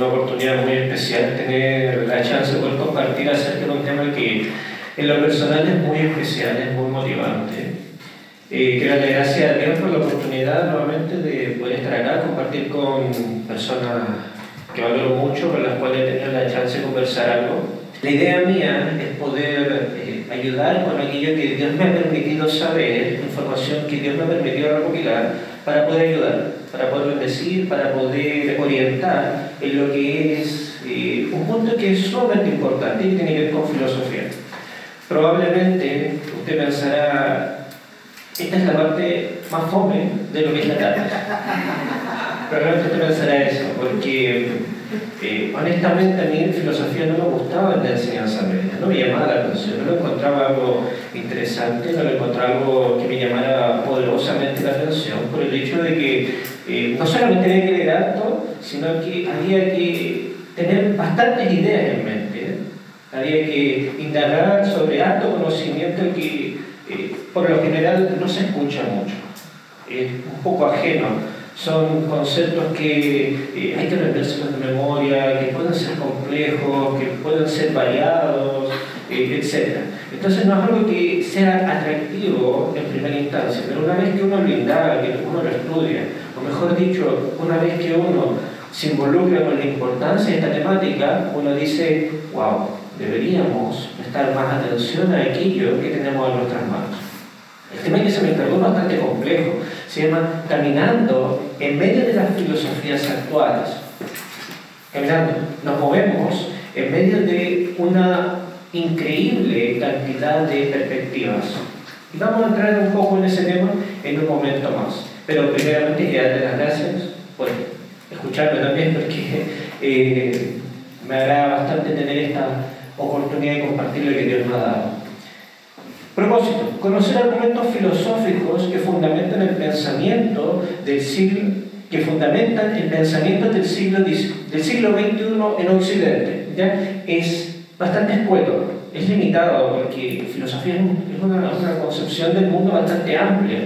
una oportunidad muy especial tener la chance de poder compartir acerca de un tema que en lo personal es muy especial, es muy motivante. Eh, quiero darle gracias a Dios por la oportunidad nuevamente de poder estar acá, compartir con personas que valoro mucho, con las cuales he tenido la chance de conversar algo. La idea mía es poder eh, ayudar con aquello que Dios me ha permitido saber, información que Dios me ha permitido recopilar, para poder ayudar, para poder bendecir, para poder orientar en lo que es eh, un punto que es sumamente importante y tiene que ver con filosofía. Probablemente usted pensará, esta es la parte más fome de lo que es la tarde. Probablemente usted pensará eso, porque eh, honestamente a mí filosofía no me gustaba en la enseñanza media, no me llamaba la atención, no lo encontraba algo interesante, no lo encontraba algo que me llamara poderosamente la atención, por el hecho de que eh, no solamente había que leer alto, sino que había que tener bastantes ideas en mente, ¿eh? había que indagar sobre alto conocimiento que por lo general no se escucha mucho, es un poco ajeno son conceptos que eh, hay que aprendérselos de memoria, que pueden ser complejos, que pueden ser variados, eh, etc. Entonces no es algo que sea atractivo en primera instancia, pero una vez que uno lo indaga, que uno lo estudia, mejor dicho, una vez que uno se involucra con la importancia de esta temática, uno dice, wow, deberíamos prestar más atención a aquello que tenemos en nuestras manos. El tema que se me encargó es bastante complejo se llama Caminando en medio de las filosofías actuales. Caminando, nos movemos en medio de una increíble cantidad de perspectivas. Y vamos a entrar un poco en ese tema en un momento más. Pero primeramente quiero darle las gracias por escucharme también porque eh, me agrada bastante tener esta oportunidad de compartir lo que Dios me ha dado. Propósito, conocer argumentos filosóficos que fundamentan el pensamiento del siglo, que fundamentan el pensamiento del siglo, del siglo XXI en Occidente. ¿ya? Es bastante escueto, es limitado, porque filosofía es una concepción del mundo bastante amplia.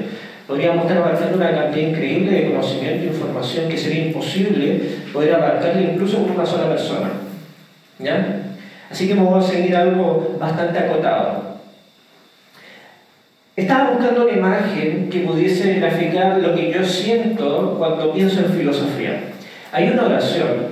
Podríamos estar abarcando una cantidad increíble de conocimiento e información que sería imposible poder abarcarla incluso con una sola persona. ¿ya? Así que vamos a seguir algo bastante acotado. Estaba buscando una imagen que pudiese graficar lo que yo siento cuando pienso en filosofía. Hay una oración,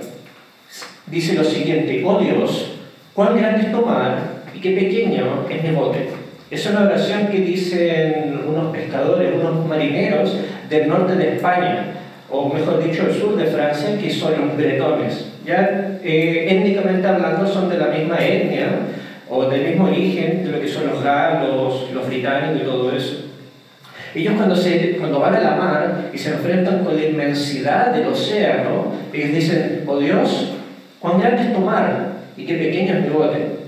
dice lo siguiente, oh Dios, cuán grande es tu mar y qué pequeño es mi bote. Es una oración que dicen unos pescadores, unos marineros del norte de España, o mejor dicho, el sur de Francia, que son los bretones. Ya eh, étnicamente hablando son de la misma etnia, o del mismo origen de lo que son los galos, los británicos y todo eso. Ellos cuando, se, cuando van a la mar y se enfrentan con la inmensidad del océano, ellos dicen, oh Dios, cuán grande es tu mar y qué pequeño es mi bote.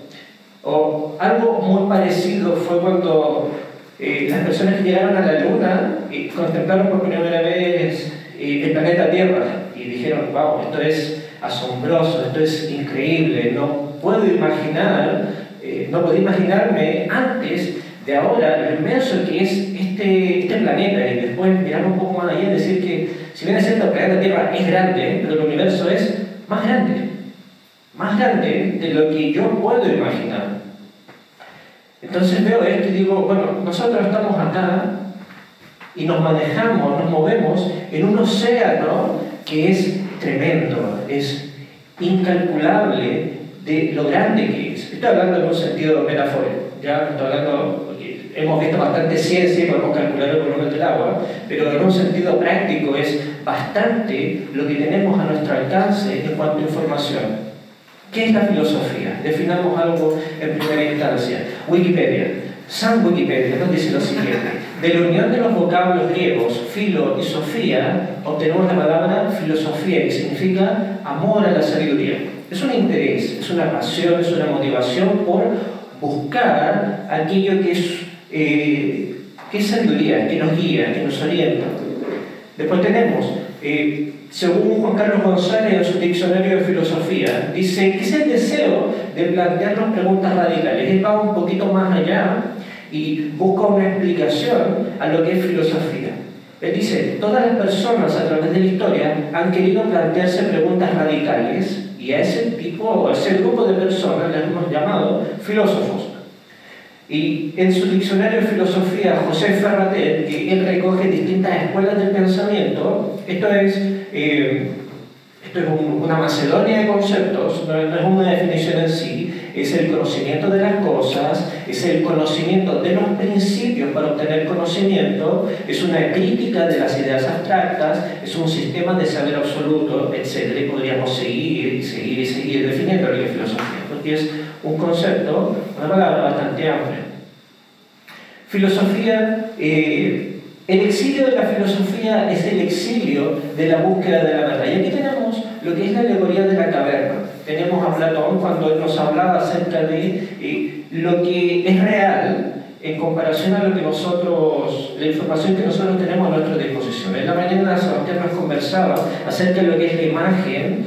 O algo muy parecido fue cuando eh, las personas llegaron a la luna y contemplaron por primera vez eh, el planeta Tierra y dijeron, wow, esto es asombroso, esto es increíble, no puedo imaginar eh, no podía imaginarme antes de ahora lo inmenso que es este, este planeta y después mirar un poco más allá y decir que si bien es cierto el planeta Tierra es grande, pero el universo es más grande, más grande de lo que yo puedo imaginar. Entonces veo esto y digo, bueno, nosotros estamos acá y nos manejamos, nos movemos en un océano que es tremendo, es incalculable de lo grande que es. Estoy hablando en un sentido metafórico, ya estoy hablando, hemos visto bastante ciencia y podemos calcular el volumen del agua, pero en un sentido práctico es bastante lo que tenemos a nuestro alcance en cuanto a información. ¿Qué es la filosofía? Definamos algo en primera instancia. Wikipedia. San Wikipedia nos dice lo siguiente. De la unión de los vocablos griegos, filo y sofía, obtenemos la palabra filosofía, que significa amor a la sabiduría. Es un interés, es una pasión, es una motivación por buscar aquello que es, eh, sabiduría, que nos guía, que nos orienta. Después tenemos, eh, según Juan Carlos González en su diccionario de filosofía, dice que es el deseo de plantearnos preguntas radicales. Él va un poquito más allá y busca una explicación a lo que es filosofía. Él dice, todas las personas a través de la historia han querido plantearse preguntas radicales y a ese tipo, a ese grupo de personas les hemos llamado filósofos. Y en su diccionario de filosofía, José Ferratet, que él recoge distintas escuelas del pensamiento, esto es, eh, esto es una macedonia de conceptos, no, es una definición en sí, es el conocimiento de las cosas, es el conocimiento de los principios para obtener conocimiento, es una crítica de las ideas abstractas, es un sistema de saber absoluto, etc. Y podríamos seguir y seguir y seguir definiendo es filosofía, porque es un concepto, una palabra bastante amplia. Filosofía, eh, el exilio de la filosofía es el exilio de la búsqueda de la verdad. Y aquí tenemos lo que es la alegoría de la caverna. Tenemos a Platón cuando él nos hablaba acerca de eh, lo que es real en comparación a lo que nosotros, la información que nosotros tenemos a nuestra disposición. En la mañana Sebastián nos conversaba acerca de lo que es la imagen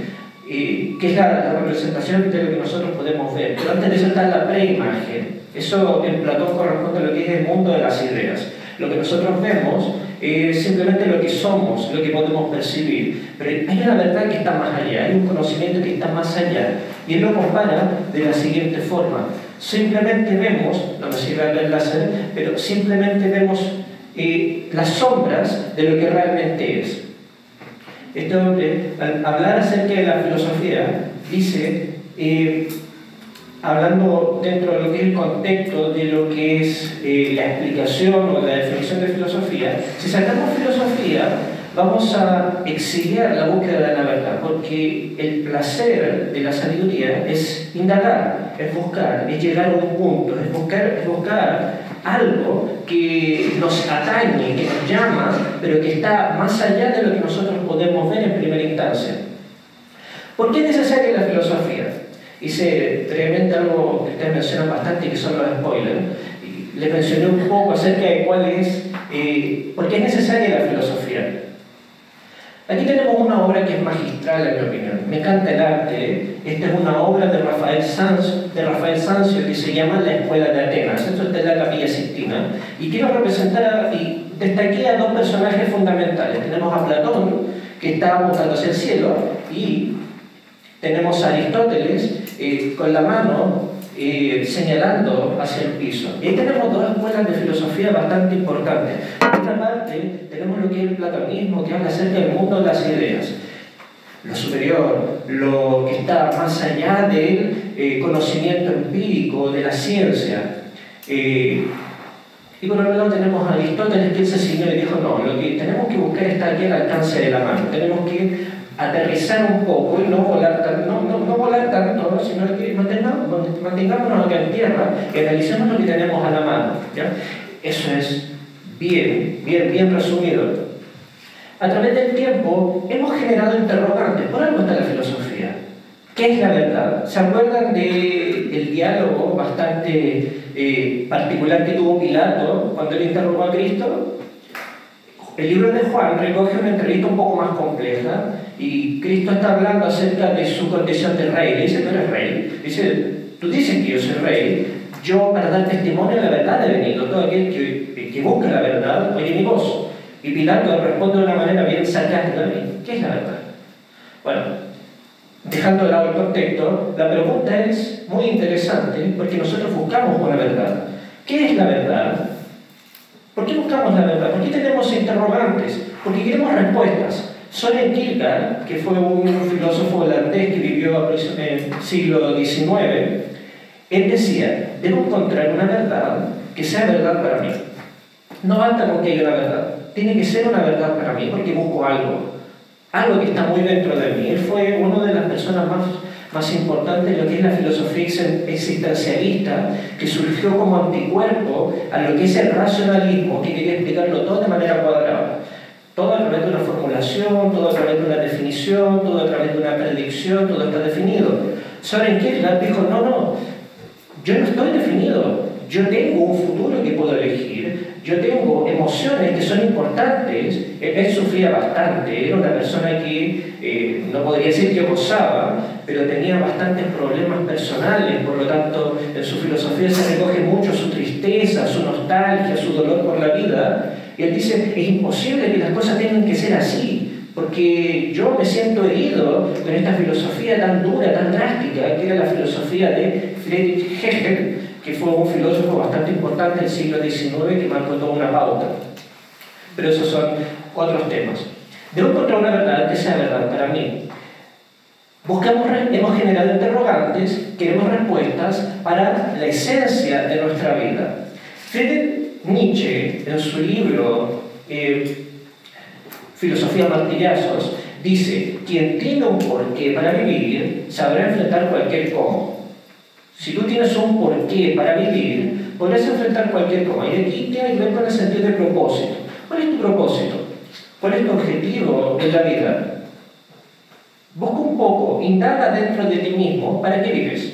que es la, representación de lo que nosotros podemos ver. Pero antes de eso está la preimagen. Eso en Platón corresponde a lo que es el mundo de las ideas. Lo que nosotros vemos es simplemente lo que somos, lo que podemos percibir. Pero hay una verdad que está más allá, hay un conocimiento que está más allá. Y él lo compara de la siguiente forma. Simplemente vemos, no me sirve el láser, pero simplemente vemos eh, las sombras de lo que realmente es. Este hombre, al hablar acerca de la filosofía, dice, eh, hablando dentro de lo que es el contexto de lo que es eh, la explicación o la definición de filosofía, si sacamos filosofía, vamos a exiliar la búsqueda de la verdad, porque el placer de la sabiduría es indagar, es buscar, es llegar a un punto, es buscar, buscar algo que nos atañe, que nos llama, pero que está más allá de lo que nosotros podemos ver en primera instancia. ¿Por qué es necesaria la filosofía? Hice brevemente algo que ustedes mencionan bastante, que son los spoilers. Y les mencioné un poco acerca de cuál es, eh, por qué es necesaria la filosofía. Aquí tenemos una obra que es magistral en mi opinión. Me encanta el arte. Esta es una obra de Rafael, Sanz, de Rafael Sanzio que se llama La Escuela de Atenas. Esto está en la Capilla Sixtina. Y quiero representar y destaqué a dos personajes fundamentales. Tenemos a Platón, que está apuntando hacia el cielo, y tenemos a Aristóteles eh, con la mano eh, señalando hacia el piso. Y ahí tenemos dos escuelas de filosofía bastante importantes. Por una parte, tenemos lo que es el platonismo, que habla acerca del mundo de las ideas. Lo superior, lo que está más allá del eh, conocimiento empírico, de la ciencia. Eh, y por otro lado tenemos a Aristóteles que ese señor le dijo, no, lo que tenemos que buscar está aquí al alcance de la mano. Tenemos que aterrizar un poco y no volar, no, no, no volar tanto, sino que mantengamos, mantengámonos acá en tierra y analicemos lo que tenemos a la mano. ¿ya? Eso es bien, bien, bien resumido. A través del tiempo hemos generado interrogantes. Por algo está la filosofía. ¿Qué es la verdad? ¿Se acuerdan del diálogo bastante eh, particular que tuvo Pilato cuando le interrogó a Cristo? El libro de Juan recoge una entrevista un poco más compleja y Cristo está hablando acerca de su condición de rey. Le dice, tú eres rey. Dice, tú dices que yo soy rey. Yo para dar testimonio de la verdad he venido. Todo aquel que, que busca la verdad oye mi voz. Y Pilato responde de una manera bien sarcástica. ¿Qué es la verdad? Bueno, dejando de lado el contexto, la pregunta es muy interesante porque nosotros buscamos una verdad. ¿Qué es la verdad? ¿Por qué buscamos la verdad? ¿Por qué tenemos interrogantes? Porque queremos respuestas. Soren Kierkegaard, que fue un filósofo holandés que vivió en el siglo XIX, él decía, debo encontrar una verdad que sea verdad para mí. No basta con que haya una verdad, tiene que ser una verdad para mí porque busco algo, algo que está muy dentro de mí. Él fue una de las personas más más importante en lo que es la filosofía existencialista, que surgió como anticuerpo a lo que es el racionalismo, que quería explicarlo todo de manera cuadrada. Todo a través de una formulación, todo a través de una definición, todo a través de una predicción, todo está definido. Soren Kierkegaard dijo, no, no, yo no estoy definido, yo tengo un futuro que puedo elegir, yo tengo emociones que son importantes. Él sufría bastante, era una persona que eh, no podría decir que gozaba, pero tenía bastantes problemas personales, por lo tanto en su filosofía se recoge mucho su tristeza, su nostalgia, su dolor por la vida. Y él dice, es imposible que las cosas tengan que ser así. porque yo me siento herido con esta filosofía tan dura, tan drástica, que era la filosofía de Friedrich Hegel, que fue un filósofo bastante importante del siglo XIX que marcó toda una pauta. Pero esos son otros temas. Debo encontrar una verdad que sea verdad para mí. Buscamos, hemos generado interrogantes, queremos respuestas para la esencia de nuestra vida. Friedrich Nietzsche, en su libro eh, Filosofía Martillazos, dice, quien tiene un porqué para vivir sabrá enfrentar cualquier cómo. Si tú tienes un porqué para vivir, podrás enfrentar cualquier cómo. Y aquí tiene que ver con el sentido de propósito. ¿Cuál es tu propósito? ¿Cuál es tu objetivo en la vida? Busca un poco, indaga dentro de ti mismo para qué vives.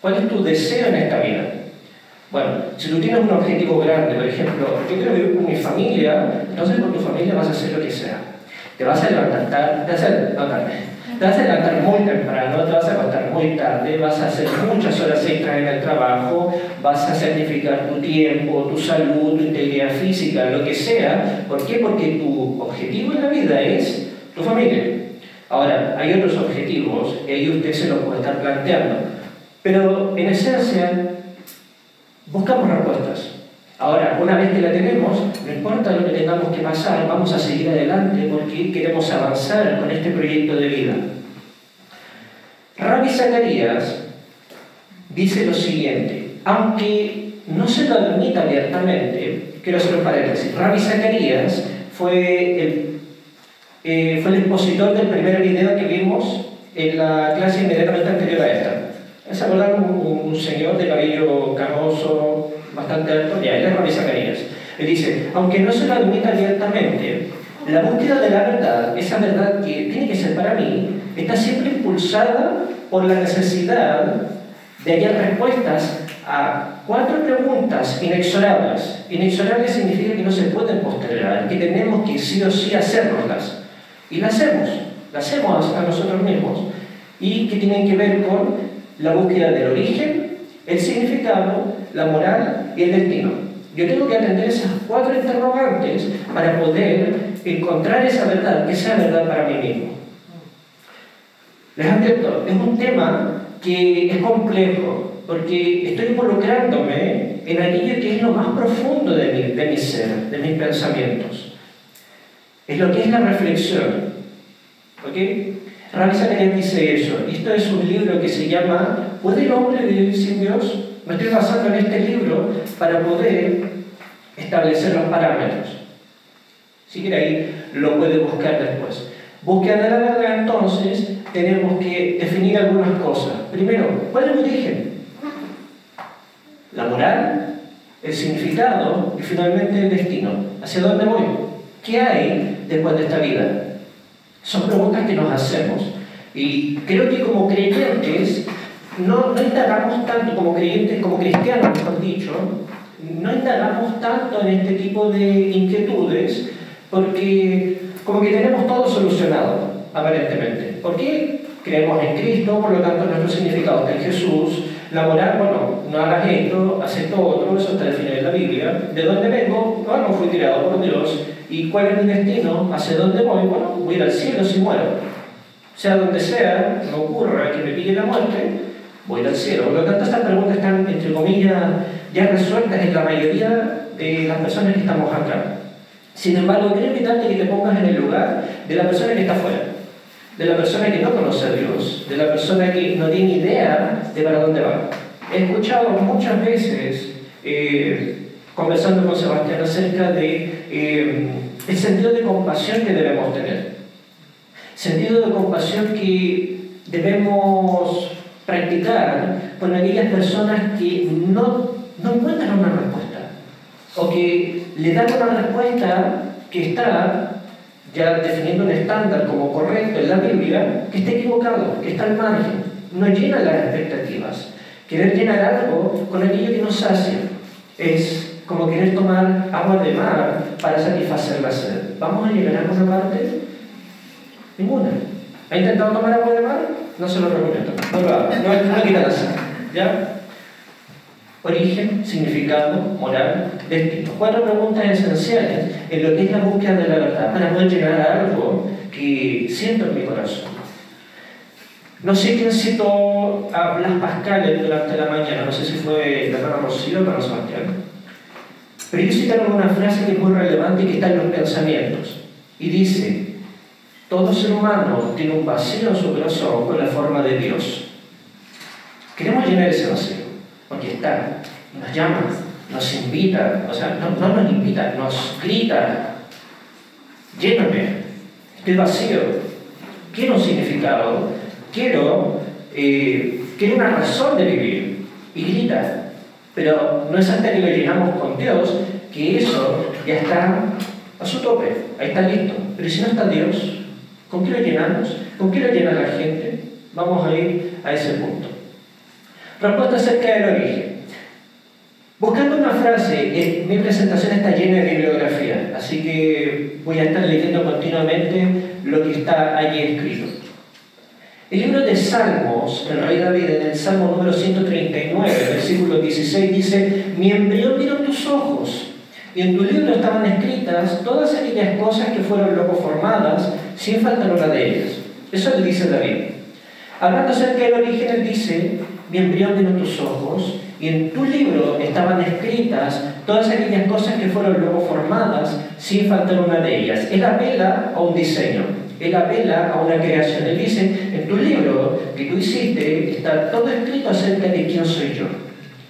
¿Cuál es tu deseo en esta vida? Bueno, si tú tienes un objetivo grande, por ejemplo, yo quiero vivir con mi familia, entonces con tu familia vas a hacer lo que sea. Te vas a levantar, te vas a, te vas a levantar muy temprano, te vas a levantar muy tarde, vas a hacer muchas horas extras en el trabajo, vas a sacrificar tu tiempo, tu salud, tu integridad física, lo que sea. ¿Por qué? Porque tu objetivo en la vida es tu familia. Ahora, hay otros objetivos y ahí usted se los puede estar planteando. Pero en esencia, buscamos respuestas. Ahora, una vez que la tenemos, no importa lo que tengamos que pasar, vamos a seguir adelante porque queremos avanzar con este proyecto de vida. Rabbi Zacarías dice lo siguiente, aunque no se lo admita abiertamente, quiero hacer un paréntesis, Rabbi Zacarías fue el, eh, fue el expositor del primer video que vimos en la clase inmediatamente anterior a esta. ¿Se acuerdan un, un señor de cabello canoso, bastante alto? Ya, él es Rabbi Zacarías. Él dice, aunque no se lo admita abiertamente, la búsqueda de la verdad, esa verdad que tiene que ser para mí, está siempre impulsada por la necesidad de hallar respuestas a cuatro preguntas inexorables. Inexorables significa que no se pueden postergar, que tenemos que sí o sí hacernoslas. Y las hacemos, las hacemos a nosotros mismos. Y que tienen que ver con la búsqueda del origen, el significado, la moral y el destino. Yo tengo que atender esas cuatro interrogantes para poder encontrar esa verdad, que sea verdad para mí mismo. Les advierto, es un tema que es complejo, porque estoy involucrándome en aquello que es lo más profundo de mi, de mi ser, de mis pensamientos. Es lo que es la reflexión. ¿Ok? Rabbi Zacarías dice eso. Esto es un libro que se llama ¿Puede el hombre vivir sin Dios? Me estoy basando en este libro para poder establecer los parámetros. Si quiere ahí lo puede buscar después. Búsqueda de la verdad, entonces, tenemos que definir algunas cosas. Primero, ¿cuál es el origen? La moral, el significado y finalmente el destino. ¿Hacia dónde voy? ¿Qué hay después de esta vida? Son preguntas que nos hacemos. Y creo que como creyentes, no, no indagamos tanto, como creyentes, como cristianos, mejor dicho, no indagamos tanto en este tipo de inquietudes porque como que tenemos todo solucionado, aparentemente. ¿Por qué? Creemos en Cristo, por lo tanto nuestro significado está en Jesús. La moral, bueno, no hagas esto, haz esto otro, eso está definido en la Biblia. ¿De dónde vengo? Bueno, fui tirado por Dios. ¿Y cuál es mi destino? ¿Hacia dónde voy? Bueno, voy al cielo si muero. Sea donde sea, no ocurra que me pille la muerte, voy al cielo. Por lo tanto, estas preguntas están, entre comillas, ya resueltas en la mayoría de las personas que estamos acá. Sin embargo, quiero invitarte que te pongas en el lugar de la persona que está afuera, de la persona que no conoce a Dios, de la persona que no tiene idea de para dónde va. He escuchado muchas veces, eh, conversando con Sebastián, acerca de eh, el sentido de compasión que debemos tener. Sentido de compasión que debemos practicar con aquellas personas que no, no encuentran una respuesta o que le dan una respuesta que está ya definiendo un estándar como correcto en la Biblia, que está equivocado, que está al margen, no llena las expectativas. Querer llenar algo con aquello que nos hace es como querer tomar agua de mar para satisfacer la sed. ¿Vamos a llegar a parte? Ninguna. ¿Ha intentado tomar agua de mar? No se lo recomiendo. No lo haga. No, quita la sed. ¿Ya? Origen, significado, moral, destino. Cuatro preguntas esenciales en lo que es la búsqueda de la verdad para poder llegar a algo que siento en mi corazón. No sé quién citó a Blas Pascal durante la mañana, no sé si fue la hermana Rocío o la Sebastián, pero ellos citaron una frase que es muy relevante y que está en los pensamientos. Y dice, todo ser humano tiene un vacío en su corazón con la forma de Dios. Queremos llenar ese vacío, porque está, nos llama, nos invita, o sea, no, no nos invita, nos grita, lléname, estoy vacío, quiero un significado, quiero, eh, quiero una razón de vivir, y grita, pero no es hasta que lo llenamos con Dios que eso ya está a su tope, ahí está listo, pero si no está Dios, ¿Con qué lo llenamos? ¿Con qué lo llena la gente? Vamos a ir a ese punto. Respuesta acerca del origen. Buscando una frase, mi presentación está llena de bibliografía, así que voy a estar leyendo continuamente lo que está allí escrito. El libro de Salmos, el rey David, en el Salmo número 139, versículo 16, dice, mi embrión vieron tus ojos, y en tu libro estaban escritas todas aquellas cosas que fueron luego formadas, sin faltar una de ellas. Eso le dice David. Hablando acerca del origen, él dice, mi embrión vino tus ojos, y en tu libro estaban escritas todas aquellas cosas que fueron luego formadas, sin faltar una de ellas. Él apela a un diseño, él apela a una creación. Él dice, en tu libro que tú hiciste está todo escrito acerca de quién soy yo.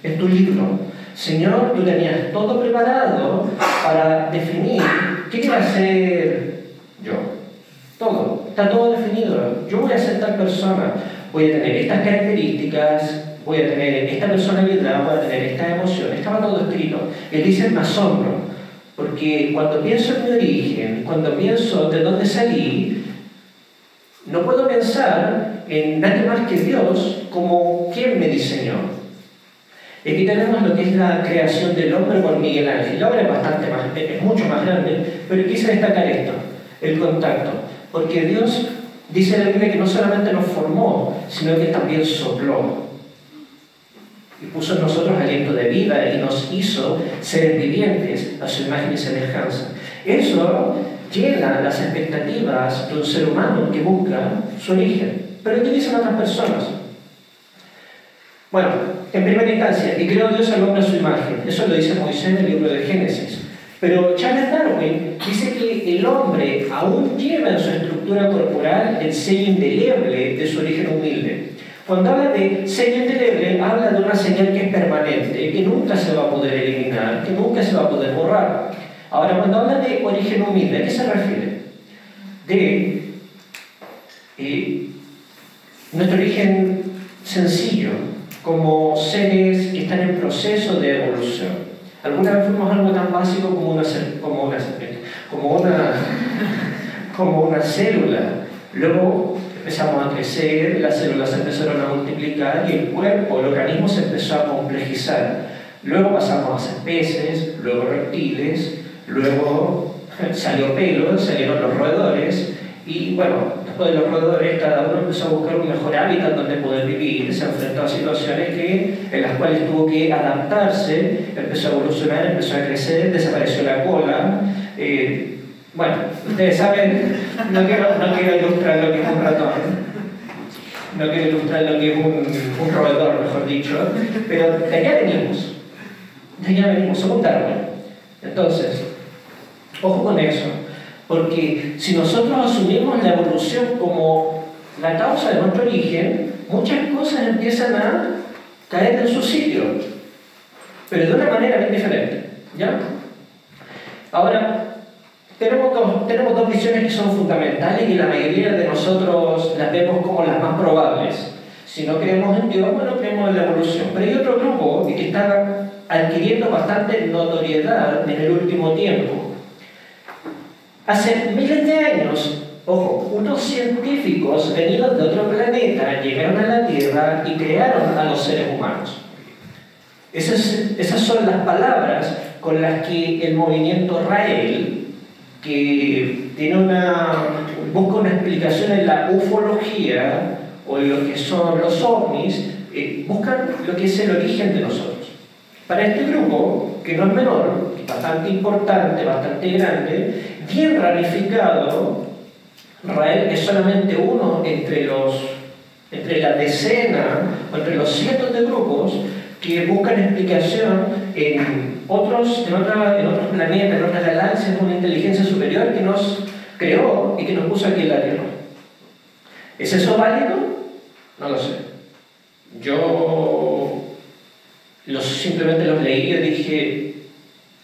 En tu libro Señor, tú tenías todo preparado para definir qué quiero hacer yo. Todo, está todo definido. Yo voy a ser tal persona, voy a tener estas características, voy a tener esta personalidad, voy a tener esta emoción. Estaba todo escrito. Él dice, me asombro, porque cuando pienso en mi origen, cuando pienso de dónde salí, no puedo pensar en nadie más que Dios como quien me diseñó. Aquí tenemos lo que es la creación del hombre por Miguel Ángel. La obra es bastante más, es mucho más grande, pero quise destacar esto, el contacto. Porque Dios dice en la Biblia que no solamente nos formó, sino que también sopló. Y puso en nosotros aliento de vida y nos hizo seres vivientes a su imagen y semejanza. Eso llena las expectativas de un ser humano que busca su origen. Pero ¿qué dicen otras personas? Bueno, en primera instancia, y creó Dios al hombre a su imagen. Eso lo dice Moisés en el libro de Génesis. Pero Charles Darwin dice que el hombre aún lleva en su estructura corporal el sello indeleble de su origen humilde. Cuando habla de sello indeleble, habla de una señal que es permanente, que nunca se va a poder eliminar, que nunca se va a poder borrar. Ahora, cuando habla de origen humilde, ¿a qué se refiere? De eh, nuestro origen sencillo, como seres que están en proceso de evolución. Alguna vez fuimos algo tan básico como una, como una, como una, como una célula. Luego empezamos a crecer, las células empezaron a multiplicar y el cuerpo, el organismo se empezó a complejizar. Luego pasamos a peces, luego reptiles, luego salió pelo, salieron los roedores y bueno, de los roedores, cada uno empezó a buscar un mejor hábitat donde poder vivir, se enfrentó a situaciones que, en las cuales tuvo que adaptarse, empezó a evolucionar, empezó a crecer, desapareció la cola. Eh, bueno, ustedes saben, no quiero, no quiero ilustrar lo que es un ratón, no quiero ilustrar lo que es un, un roedor, mejor dicho, pero de allá venimos, de allá venimos, somos Darwin. Entonces, ojo con eso. Porque si nosotros asumimos la evolución como la causa de nuestro origen, muchas cosas empiezan a caer en su sitio, pero de una manera bien diferente. ¿ya? Ahora, tenemos dos, tenemos dos visiones que son fundamentales y la mayoría de nosotros las vemos como las más probables. Si no creemos en Dios, bueno, creemos en la evolución. Pero hay otro grupo que está adquiriendo bastante notoriedad en el último tiempo Hace miles de años, ojo, unos científicos venidos de otro planeta llegaron a la Tierra y crearon a los seres humanos. Esas, esas son las palabras con las que el movimiento Rael, que tiene una, busca una explicación en la ufología o en lo que son los ovnis, eh, buscan lo que es el origen de nosotros. Para este grupo, que no es menor, bastante importante, bastante grande, bien ramificado, Rael es solamente uno entre, los, entre la decena o entre los cientos de grupos que buscan explicación en otros, en, otra, en otros planetas, en otras galaxias, una inteligencia superior que nos creó y que nos puso aquí en la Tierra. ¿Es eso válido? No lo sé. Yo los, simplemente los leí y dije,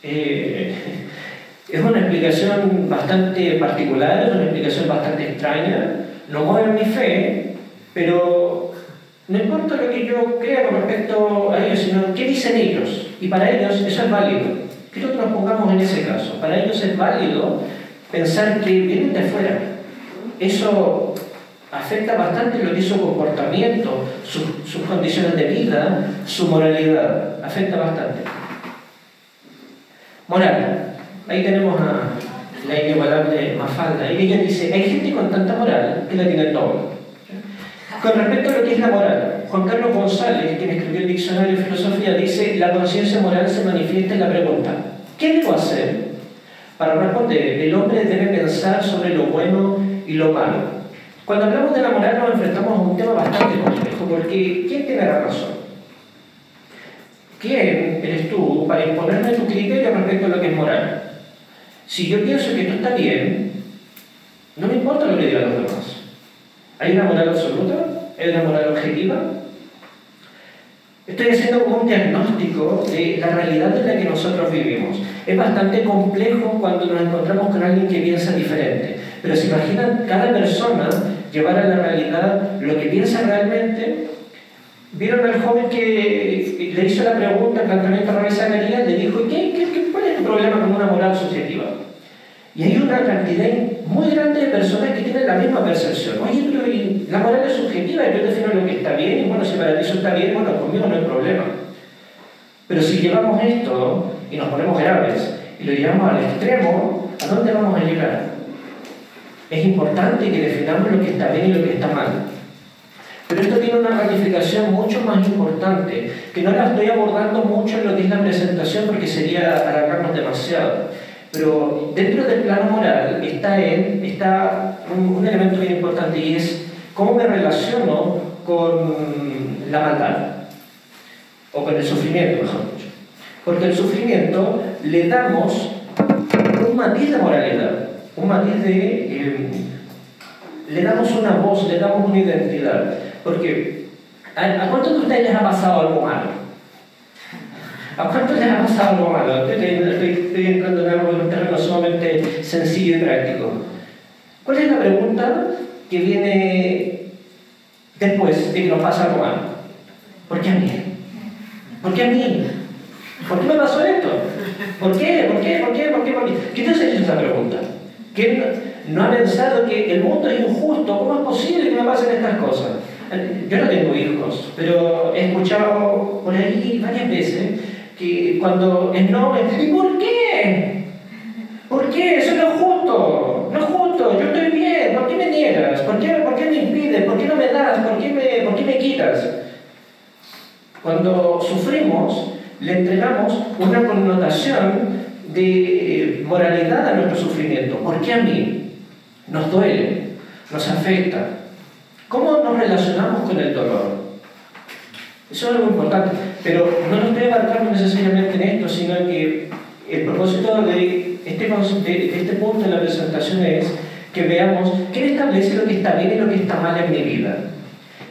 eh, es una explicación bastante particular, es una explicación bastante extraña, no mueve mi fe, pero no importa lo que yo crea con respecto a ellos, sino qué dicen ellos. Y para ellos eso es válido. Quiero que nos pongamos en ese caso. Para ellos es válido pensar que vienen de afuera. Eso afecta bastante lo que es su comportamiento, sus condiciones de vida, su moralidad. Afecta bastante. Moral. Ahí tenemos a la inigualable Mafalda. Y ella dice, hay gente con tanta moral que la tiene todo. Con respecto a lo que es la moral, Juan Carlos González, quien escribió el diccionario de filosofía, dice, la conciencia moral se manifiesta en la pregunta, ¿qué debo hacer? Para responder, el hombre debe pensar sobre lo bueno y lo malo. Cuando hablamos de la moral nos enfrentamos a un tema bastante complejo, porque ¿quién tiene la razón? ¿Quién eres tú para imponerme tu criterio respecto a lo que es moral? Si yo pienso que esto está bien, no me importa lo que digan los demás. ¿Hay una moral absoluta? ¿Hay una moral objetiva? Estoy haciendo un diagnóstico de la realidad en la que nosotros vivimos. Es bastante complejo cuando nos encontramos con alguien que piensa diferente. Pero se imaginan cada persona llevar a la realidad lo que piensa realmente. Vieron al joven que le hizo la pregunta, el planteamiento a Zacarías, le dijo, ¿qué, qué, qué, ¿cuál es tu problema con una moral subjetiva? Y hay una cantidad muy grande de personas que tienen la misma percepción. Oye, pero la moral es subjetiva, yo defino lo que está bien, y bueno, si para ti eso está bien, bueno, conmigo no hay problema. Pero si llevamos esto y nos ponemos graves y lo llevamos al extremo, ¿a dónde vamos a llegar? Es importante que definamos lo que está bien y lo que está mal. Pero esto tiene una ramificación mucho más importante, que no la estoy abordando mucho en lo que es la presentación porque sería alargarnos demasiado. Pero dentro del plano moral está, un, elemento bien importante y es cómo me relaciono con la maldad o con el sufrimiento, mejor dicho. Porque el sufrimiento le damos un matiz de moralidad, un matiz de... Em, le damos una voz, le damos una identidad. Porque, ¿a, ¿a cuántos de ustedes les ha pasado algo malo? ¿A cuántos les ha pasado algo malo? Estoy, entrando en algo un terreno sumamente sencillo y práctico. ¿Cuál es la pregunta que viene después de que nos pasa algo malo? ¿Por qué a mí? ¿Por qué a mí? ¿Por qué me pasó esto? ¿Por qué? ¿Por qué? ¿Por qué? ¿Por qué? ¿Por qué? ¿Qué te has hecho esa pregunta? ¿Quién no ha pensado que el mundo es injusto? ¿Cómo es posible que me pasen estas cosas? Yo no tengo hijos, pero he escuchado por ahí varias veces que cuando no, ¿y por qué? ¿Por qué? Eso no es justo, no es justo, yo estoy bien, ¿por qué me niegas? ¿Por qué, por qué me impides? ¿Por qué no me das? ¿Por qué me, por qué me quitas? Cuando sufrimos, le entregamos una connotación de moralidad a nuestro sufrimiento. ¿Por qué a mí? Nos duele, nos afecta. ¿Cómo nos relacionamos con el dolor? Eso es algo importante, pero no nos debe abarcando necesariamente en esto, sino que el propósito de este, de este punto de la presentación es que veamos quién establece lo que está bien y lo que está mal en mi vida.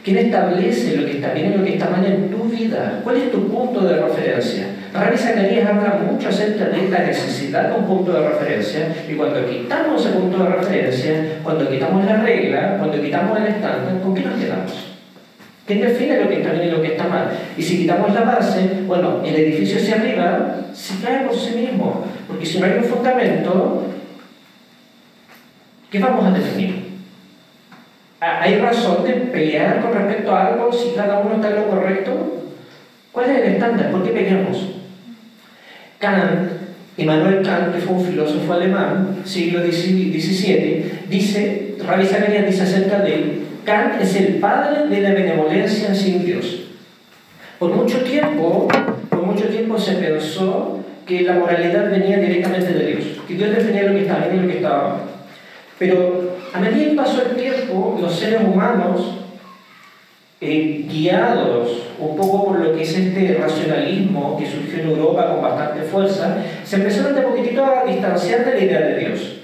¿Quién establece lo que está bien y lo que está mal en tu vida? ¿Cuál es tu punto de referencia? Rabbi Zacarías habla mucho acerca de la necesidad de un punto de referencia y cuando quitamos ese punto de referencia, cuando quitamos la regla, cuando quitamos el estándar, ¿con qué nos quedamos? ¿Quién define lo que está bien y lo que está mal? Y si quitamos la base, bueno, el edificio hacia arriba se cae por sí mismo. Porque si no hay un fundamento, ¿qué vamos a definir? Ah, ¿Hay razón de pelear con respecto a algo si cada uno está en lo correcto? ¿Cuál es el estándar? ¿Por qué peleamos? Kant, Immanuel Kant, que fue un filósofo alemán, siglo XVII, dice, Rabbi Zacharias dice acerca de Kant es el padre de la benevolencia sin Dios. Por mucho tiempo, por mucho tiempo se pensó que la moralidad venía directamente de Dios, que Dios definía lo que estaba bien y lo que estaba mal. Pero A medida que pasó el tiempo, los seres humanos, eh, guiados un poco por lo que es este racionalismo que surgió en Europa con bastante fuerza, se empezaron de poquitito a distanciar de la idea de Dios.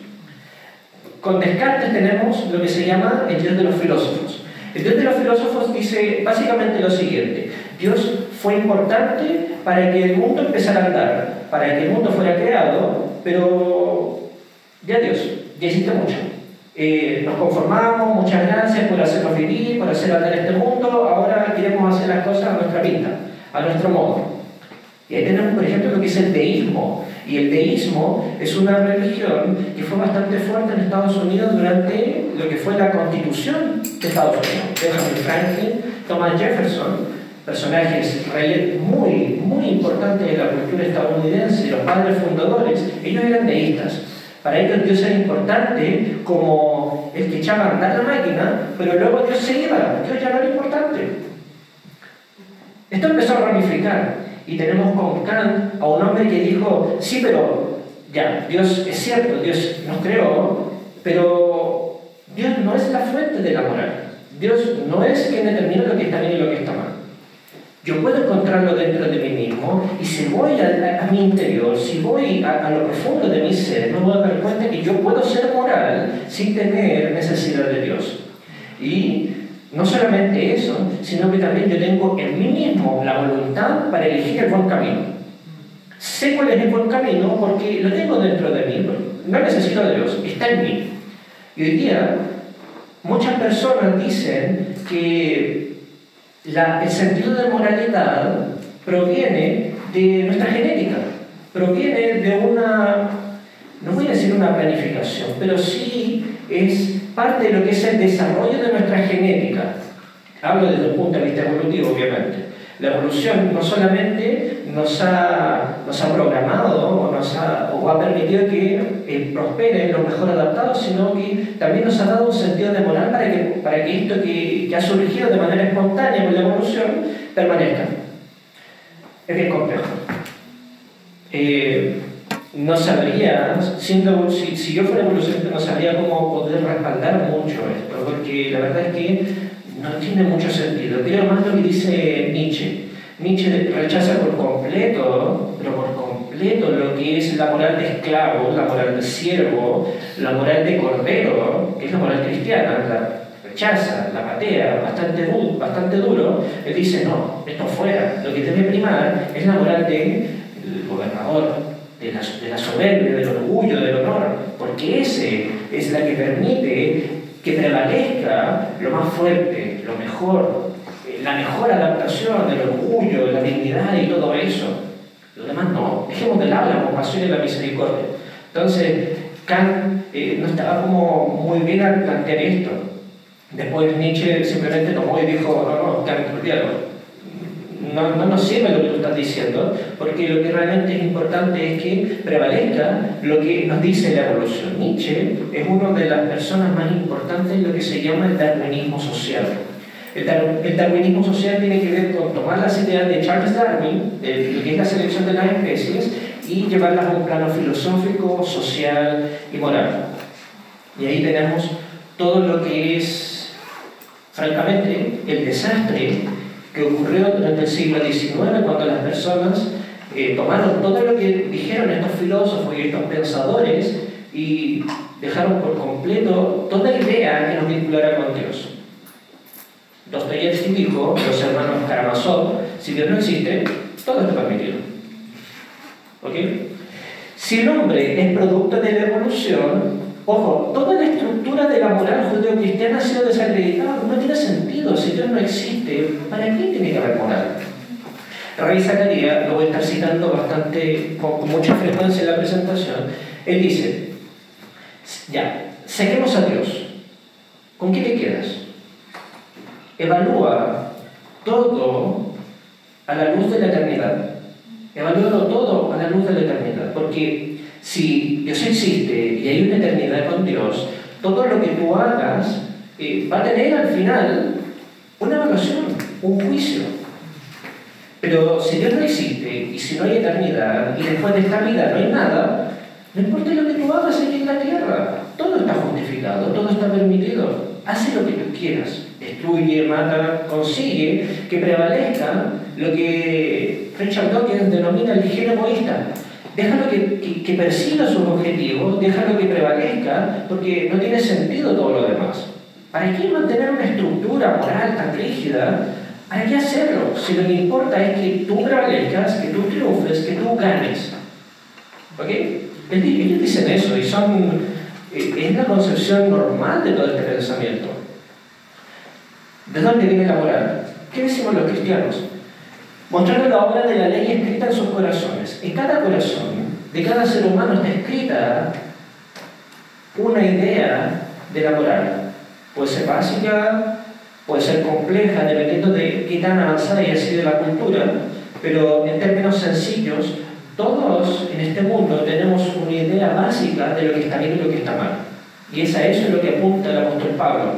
Con Descartes tenemos lo que se llama el Dios de los filósofos. El Dios de los filósofos dice básicamente lo siguiente, Dios fue importante para que el mundo empezara a andar, para que el mundo fuera creado, pero ya Dios, ya existe mucho. Eh, nos conformamos, muchas gracias por hacernos vivir, por hacer andar este mundo, ahora queremos hacer las cosas a nuestra pinta, a nuestro modo. Y ahí tenemos, por ejemplo, lo que es el deísmo. Y el deísmo es una religión que fue bastante fuerte en Estados Unidos durante lo que fue la constitución de Estados Unidos. Benjamin Franklin, Thomas Jefferson, personajes muy, muy importantes de la cultura estadounidense, los padres fundadores, ellos eran deístas. Para ellos Dios era importante como el que echaba a andar la máquina, pero luego Dios se iba, Dios ya no era importante. Esto empezó a ramificar y tenemos con Kant a un hombre que dijo, sí, pero ya, Dios es cierto, Dios nos creó, pero Dios no es la fuente de la moral. Dios no es quien determina lo que está bien y lo que está mal. Yo puedo encontrarlo dentro de mí mismo y si voy a, mi interior, si voy a, lo profundo de mi ser, me voy a dar cuenta que yo puedo ser moral sin tener necesidad de Dios. Y no solamente eso, sino que también yo tengo en mí mismo la voluntad para elegir el buen camino. Sé cuál es el buen camino porque lo tengo dentro de mí, no necesito de Dios, está en mí. Y hoy día muchas personas dicen que el sentido de moralidad proviene de nuestra genética, proviene de una, no voy a decir una planificación, pero sí es parte de lo que es el desarrollo de nuestra genética. Hablo desde un punto de vista evolutivo, obviamente. La evolución no solamente nos ha, nos ha programado o, nos ha, o permitido que eh, prosperen los mejor adaptados, sino que también nos ha dado un sentido de moral para que, para que esto que, que ha surgido de manera espontánea con la evolución permanezca. Es bien complejo. Eh, no sabría, siendo, si, yo fuera evolucionista, no sabría cómo poder respaldar mucho esto, porque la verdad es que no tiene mucho sentido. Creo más lo que dice Nietzsche. Nietzsche rechaza por completo, pero por completo, lo que es la moral de esclavo, la moral de siervo, la moral de cordero, que es la moral cristiana, la rechaza, la patea, bastante, bastante duro. Él dice, no, esto fuera, lo que debe primar es la moral del gobernador, de la, de soberbia, del orgullo, del honor, porque ese es la que permite que prevalezca lo más fuerte, lo mejor, eh, la mejor adaptación, el orgullo, la dignidad y todo eso. Lo demás no. Dejemos de lado la compasión y la misericordia. Entonces, Kant eh, no estaba como muy bien al plantear esto. Después Nietzsche simplemente tomó y dijo, no, no, Kant, olvídalo no, no, nos sirve lo que tú estás diciendo, porque lo que realmente es importante es que prevalezca lo que nos dice la evolución. Nietzsche es una de las personas más importantes en lo que se llama el darwinismo social. El, darwinismo social tiene que ver con tomar las ideas de Charles Darwin, lo que es la selección de las especies, y llevarlas a un plano filosófico, social y moral. Y ahí tenemos todo lo que es, francamente, el desastre que ocurrió durante el siglo XIX cuando las personas eh, tomaron todo lo que dijeron estos filósofos y estos pensadores y dejaron por completo toda idea que nos vinculara con Dios. Dostoyevsky dijo, los hermanos Karamazov, si Dios no existe, todo está permitido. ¿Ok? Si el hombre es producto de la evolución, Ojo, toda la estructura de la moral judeo-cristiana ha sido desacreditada, no tiene sentido, si Dios no existe, ¿para qué tiene que haber moral? Rey Zacarías, lo voy a estar citando bastante, con, mucha frecuencia en la presentación, él dice, ya, seguimos a Dios, ¿con qué te quedas? Evalúa todo a la luz de la eternidad, evalúalo todo a la luz de la eternidad, porque si Dios existe y hay una eternidad con Dios, todo lo que tú hagas eh, va a tener al final una evaluación, un juicio. Pero si Dios no existe y si no hay eternidad y después de esta vida no hay nada, no importa lo que tú hagas aquí en la tierra, todo está justificado todo está permitido. Hace lo que tú quieras, destruye, mata, consigue que prevalezca lo que Richard Dawkins denomina el gen egoísta. Déjalo que, que, que persiga sus objetivos, déjalo que prevalezca, porque no tiene sentido todo lo demás. ¿Para qué mantener una estructura moral tan rígida? ¿Para qué hacerlo? Si lo que importa es que tú prevalezcas, que tú triunfes, que tú ganes. ¿Ok? Ellos dicen eso y son, eh, es la concepción normal de todo este pensamiento. ¿De dónde viene la moral? ¿Qué decimos los cristianos? Mostrando la obra de la ley escrita en sus corazones. En cada corazón de cada ser humano está escrita una idea de la moral. Puede ser básica, puede ser compleja, dependiendo de qué tan avanzada haya sido la cultura, pero en términos sencillos, todos en este mundo tenemos una idea básica de lo que está bien y lo que está mal. Y es a eso es lo que apunta el apóstol Pablo,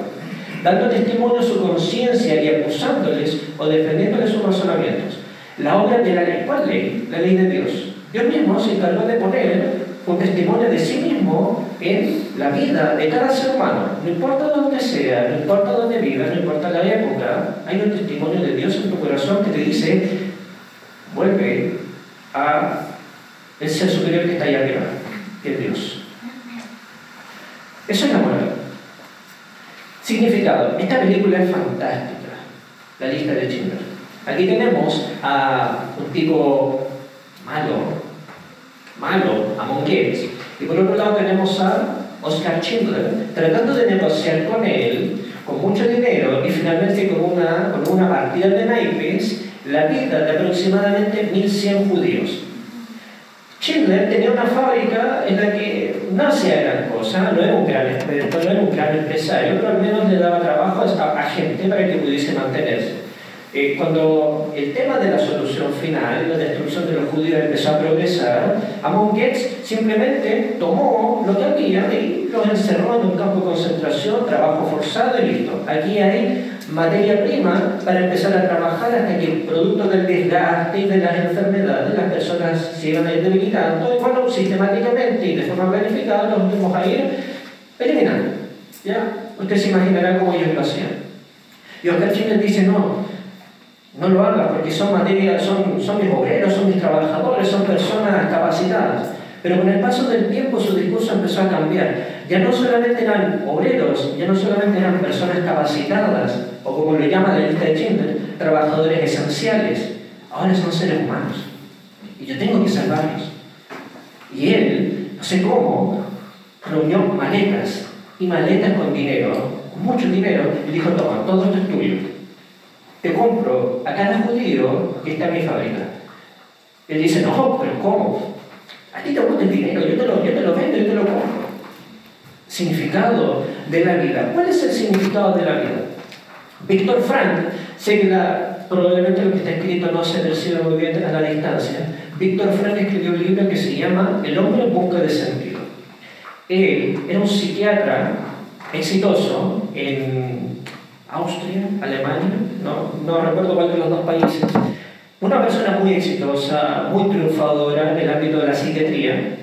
dando testimonio de su conciencia y acusándoles o defendiéndoles sus razonamientos. La obra de la ley, ¿cuál ley? La ley de Dios. Dios mismo se encargó de poner un testimonio de sí mismo en la vida de cada ser humano. No importa dónde sea, no importa dónde viva, no importa la época, hay un testimonio de Dios en tu corazón que te dice, vuelve a el ser superior que está allá arriba, que es Dios. Eso es la moral. Significado. Esta película es fantástica, la lista de Schindler. Aquí tenemos a un tipo malo, malo, Amon Gates. Y por otro lado tenemos a Oscar Schindler tratando de negociar con él, con mucho dinero y finalmente con una, con una partida de naipes, la vida de aproximadamente 1.100 judíos. Schindler tenía una fábrica en la que no hacía gran cosa, no era un gran, no era un gran empresario, pero al menos le daba trabajo a gente para que pudiese mantenerse. Eh, cuando el tema de la solución final, la destrucción de los judíos empezó a progresar, Amon Getz simplemente tomó lo que había y los encerró en un campo de concentración, trabajo forzado y listo. Aquí hay materia prima para empezar a trabajar hasta que, producto del desgaste y de las enfermedades, las personas se iban a ir debilitando y bueno, sistemáticamente y de forma planificada los vamos a ir eliminando. ¿Ya? Usted se imaginará cómo ellos lo hacían. Y Oscar Chile dice, no, no lo hagas porque son materia, son, son mis obreros, son mis trabajadores, son personas capacitadas. Pero con el paso del tiempo su discurso empezó a cambiar. Ya no solamente eran obreros, ya no solamente eran personas capacitadas, o como lo llama la lista de Schindler, trabajadores esenciales. Ahora son seres humanos. Y yo tengo que salvarlos. Y él, no sé cómo, reunió maletas y maletas con dinero, mucho dinero, y dijo, toma, todo esto es tuyo te compro a cada judío que está en mi fábrica. Él dice, no, pero ¿cómo? A ti te gusta el dinero, yo te lo, yo te lo vendo, yo te lo compro. Significado de la vida. ¿Cuál es el significado de la vida? Víctor Frank, sé que probablemente lo que está escrito no se percibe muy bien a la distancia. Víctor Frank escribió un libro que se llama El hombre en busca de sentido. Él era un psiquiatra exitoso en Austria, Alemania, no, no recuerdo cuál de los dos países. Una persona muy exitosa, muy triunfadora en el ámbito de la psiquiatría.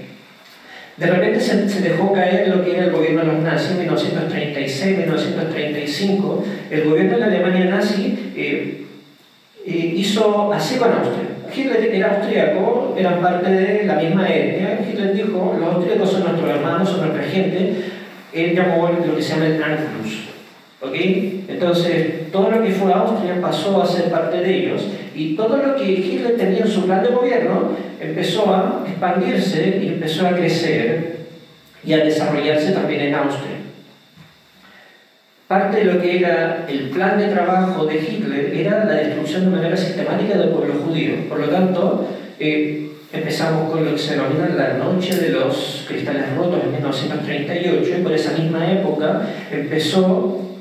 De repente se, dejó caer lo que era el gobierno de los nazis en 1936-1935. El gobierno de la Alemania nazi eh, eh, hizo así con Austria. Hitler era austríaco, eran parte de la misma etnia. Hitler dijo, los austríacos son nuestros hermanos, son nuestra gente. Él llamó lo que se llama el Anschluss entonces, todo lo que fue Austria pasó a ser parte de ellos y todo lo que Hitler tenía en su plan de gobierno empezó a expandirse y empezó a crecer y a desarrollarse también en Austria. Parte de lo que era el plan de trabajo de Hitler era la destrucción de manera sistemática del pueblo judío. Por lo tanto, eh, empezamos con lo que se denomina la noche de los cristales rotos en 1938 y por esa misma época empezó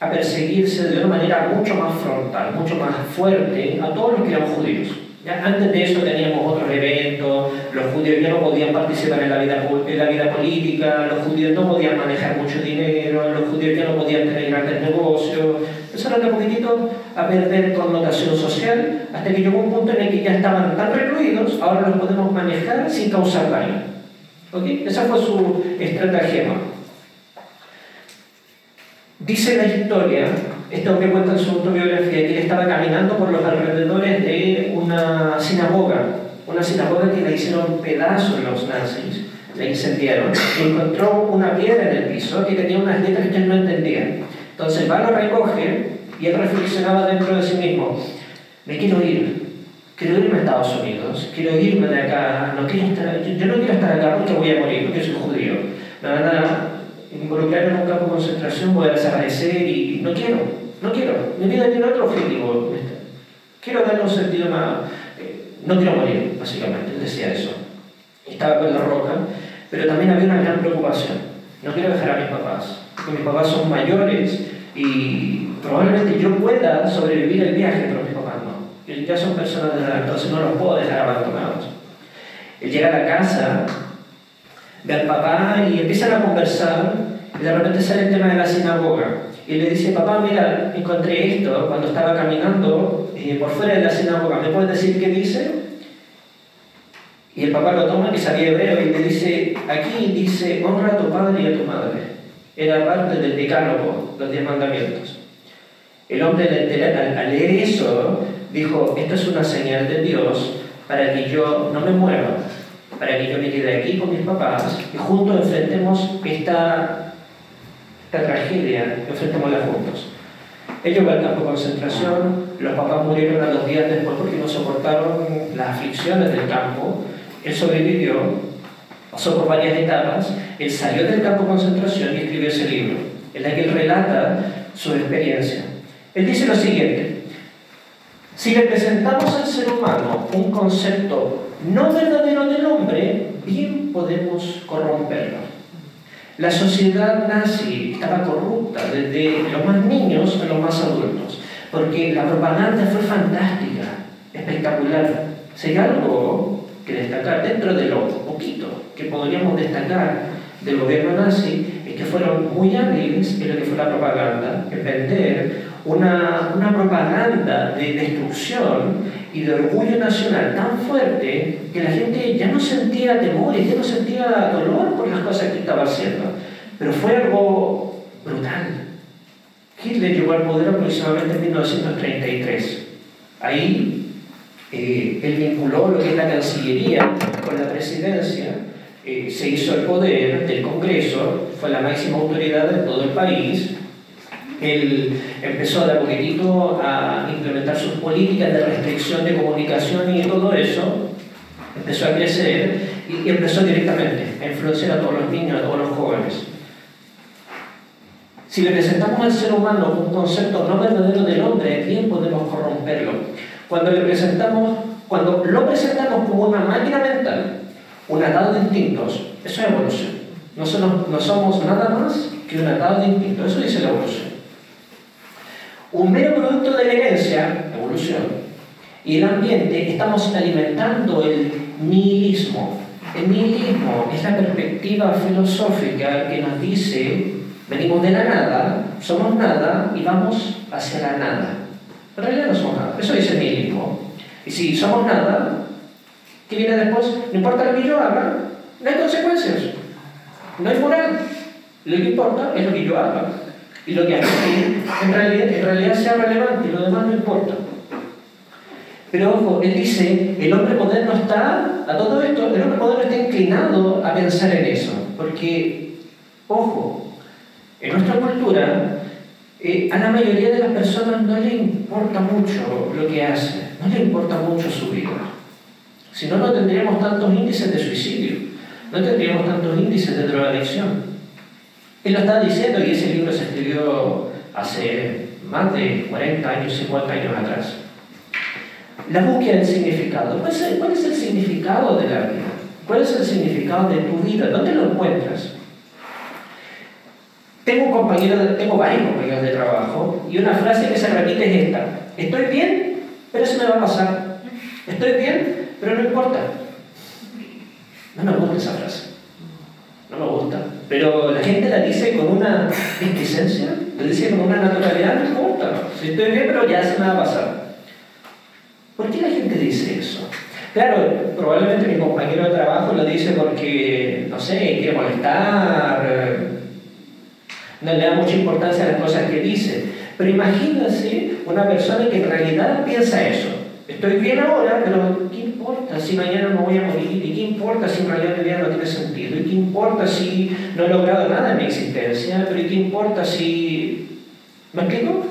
a perseguirse de una manera mucho más frontal, mucho más fuerte a todos los que eran judíos. Ya antes de eso teníamos otros eventos, los judíos ya no podían participar en la, vida, en la vida política, los judíos no podían manejar mucho dinero, los judíos ya no podían tener grandes negocios, empezaron de poquitito a perder connotación social hasta que llegó un punto en el que ya estaban tan recluidos, ahora los podemos manejar sin causar daño. ¿Okay? Esa fue su estratagema. Dice la historia, este hombre cuenta en su autobiografía, que él estaba caminando por los alrededores de una sinagoga, una sinagoga que le hicieron pedazos los nazis, la incendiaron, y encontró una piedra en el piso que tenía unas letras que él no entendía. Entonces va, lo recoge y él reflexionaba dentro de sí mismo, me quiero ir, quiero irme a Estados Unidos, quiero irme de acá, no quiero estar, yo, no quiero estar acá porque voy a morir, porque soy judío. Me van a involucrar en un campo de concentración, voy a desaparecer y no quiero, no quiero. Mi vida tiene otro objetivo. Quiero darle un sentido más... Eh, no quiero morir, básicamente, él decía eso. Estaba con la roca, pero también había una gran preocupación. No quiero dejar a mis papás, porque mis papás son mayores y probablemente yo pueda sobrevivir el viaje, pero mis papás no. Ya son personas de edad, entonces no los puedo dejar abandonados. Él llega a la casa, ve papá y empiezan a conversar y de repente sale el tema de la sinagoga. Y le dice, papá, mira, encontré esto cuando estaba caminando eh, por fuera de la sinagoga. ¿Me puedes decir qué dice? Y el papá lo toma, que sabía hebreo, y le dice, aquí dice, honra a tu padre y a tu madre. Era parte del decálogo, los diez mandamientos. El hombre al leer eso dijo, esto es una señal de Dios para que yo no me mueva, para que yo me quede aquí con mis papás y juntos enfrentemos esta, esta tragedia, enfrentémosla juntos. Ellos van al campo de concentración, los papás murieron a los días después porque no soportaron las aflicciones del campo, él sobrevivió, pasó por varias etapas, él salió del campo de concentración y escribió ese libro, en el que él relata su experiencia. Él dice lo siguiente, si le presentamos al ser humano un concepto no verdadero del hombre, bien podemos corromperlo. La sociedad nazi estaba corrupta desde los más niños a los más adultos, porque la propaganda fue fantástica, espectacular. Si algo que destacar dentro de lo poquito que podríamos destacar del gobierno nazi, es que fueron muy hábiles en lo que fue la propaganda, en vender una, una propaganda de destrucción y de orgullo nacional tan fuerte que la gente ya no sentía temor, ya no sentía dolor por las cosas que estaba haciendo. Pero fue algo brutal. Hitler llegó al poder aproximadamente en 1933. Ahí eh, él vinculó lo que es la Cancillería con la presidencia, eh, se hizo el poder del Congreso, fue la máxima autoridad de todo el país, él empezó de a poquitito a implementar sus políticas de restricción de comunicación y todo eso, empezó a crecer y, empezó directamente a influenciar a todos los niños, a todos los jóvenes. Si le presentamos al ser humano un concepto no verdadero del hombre, bien podemos corromperlo. Cuando le presentamos, cuando lo presentamos como una máquina mental, un atado de instintos, eso es evolución. No somos, no somos nada más que un atado de instintos, eso dice la evolución un mero producto de la herencia, evolución, y el ambiente, estamos alimentando el nihilismo. El nihilismo es la perspectiva filosófica que nos dice, venimos de la nada, somos nada y vamos hacia la nada. En realidad no somos nada, eso dice el nihilismo. Y si somos nada, ¿qué viene después? No importa lo que yo haga, no hay consecuencias, no hay moral. Lo que importa es lo que yo haga y lo que aquí en realidad, sea relevante lo demás no importa. Pero ojo, él dice, el hombre moderno está, a todo esto, el hombre moderno está inclinado a pensar en eso. Porque, ojo, en nuestra cultura, eh, a la mayoría de las personas no le importa mucho lo que hace, no le importa mucho su vida. Si no, no tendríamos tantos índices de suicidio, no tendríamos tantos índices de drogadicción. Él lo está diciendo y ese libro se escribió hace más de 40 años, 50 años atrás. La búsqueda del significado. ¿Cuál es, el, significado de la vida? ¿Cuál es el significado de tu vida? ¿Dónde lo encuentras? Tengo, un compañero tengo varios compañeros de trabajo y una frase que se repite es esta. Estoy bien, pero se me va a pasar. Estoy bien, pero no importa. No me gusta esa frase. No me gusta. Pero la gente la dice con una displicencia, la dice con una naturalidad, no importa. Si estoy bien, pero ya se me va a pasar. ¿Por qué la gente dice eso? Claro, probablemente mi compañero de trabajo lo dice porque, no sé, quiere molestar, no le da mucha importancia a las cosas que dice. Pero imagínense una persona que en realidad piensa eso. Estoy bien ahora, pero ¿qué importa si mañana me voy a morir? ¿Y qué importa si en realidad mi vida no tiene sentido? ¿Y qué importa si no he logrado nada en mi existencia? ¿Pero qué importa si... ¿Me explico?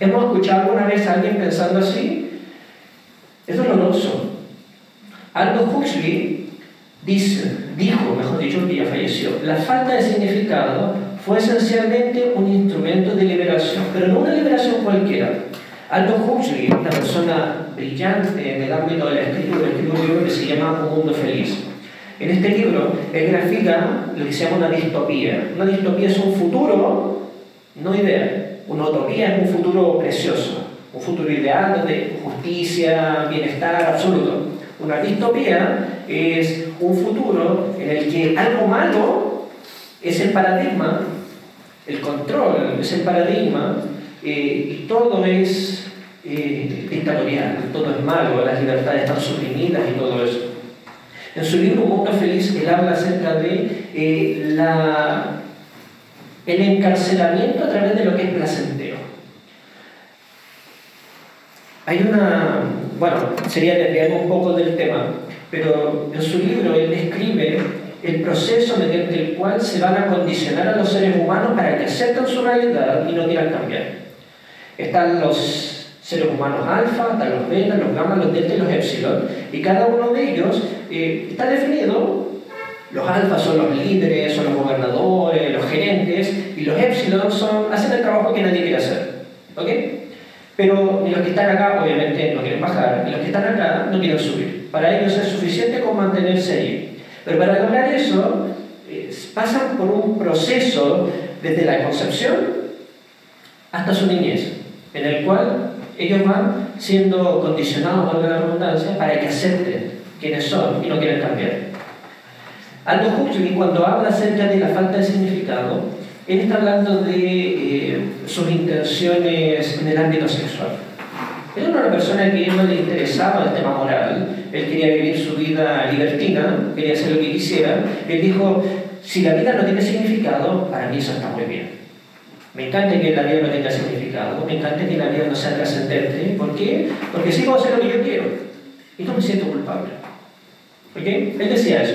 ¿Hemos escuchado alguna vez a alguien pensando así? Es doloroso. Aldo Huxley dice, dijo, mejor dicho, que ya falleció, la falta de significado fue esencialmente un instrumento de liberación, pero no una liberación cualquiera. Aldo Huxley, una persona brillante en el ámbito de la escritura, escribió un libro que se llama Un Mundo Feliz. En este libro, él grafica lo que se llama una distopía. Una distopía es un futuro no ideal. Una utopía es un futuro precioso, un futuro ideal de justicia, bienestar absoluto. Una distopía es un futuro en el que algo malo es el paradigma, el control es el paradigma, eh, y todo es eh, dictatorial, todo es malo, las libertades están suprimidas y todo eso. En su libro Mundo Feliz, él habla acerca de eh, la, el encarcelamiento a través de lo que es placentero. Hay una, bueno, sería desviarme un poco del tema, pero en su libro él describe el proceso mediante el cual se van a condicionar a los seres humanos para que acepten su realidad y no quieran cambiar. Están los seres humanos alfa, están los beta, los gamma, los delta y los epsilon, y cada uno de ellos eh, está definido. Los alfa son los líderes, son los gobernadores, los gerentes, y los epsilon son, hacen el trabajo que nadie quiere hacer. ¿Ok? Pero los que están acá, obviamente, no quieren bajar, y los que están acá no quieren subir. Para ellos es suficiente con mantenerse ahí. Pero para lograr eso, pasan por un proceso desde la concepción hasta su niñez, en el cual ellos van siendo condicionados, por la redundancia, para que acepten quiénes son y no quieren cambiar. Aldo Huxley, cuando habla acerca de la falta de significado, él está hablando de eh, sus intenciones en el ámbito sexual. Él era una persona que no le interesaba el tema moral, él quería vivir su vida libertina, quería hacer lo que quisiera. Él dijo, si la vida no tiene significado, para mí eso está muy bien. Me encanta que la vida no tenga significado, me encanta que la vida no sea trascendente. ¿Por qué? Porque puedo hacer lo que yo quiero. Y no me siento culpable. ¿Ok? Él decía eso.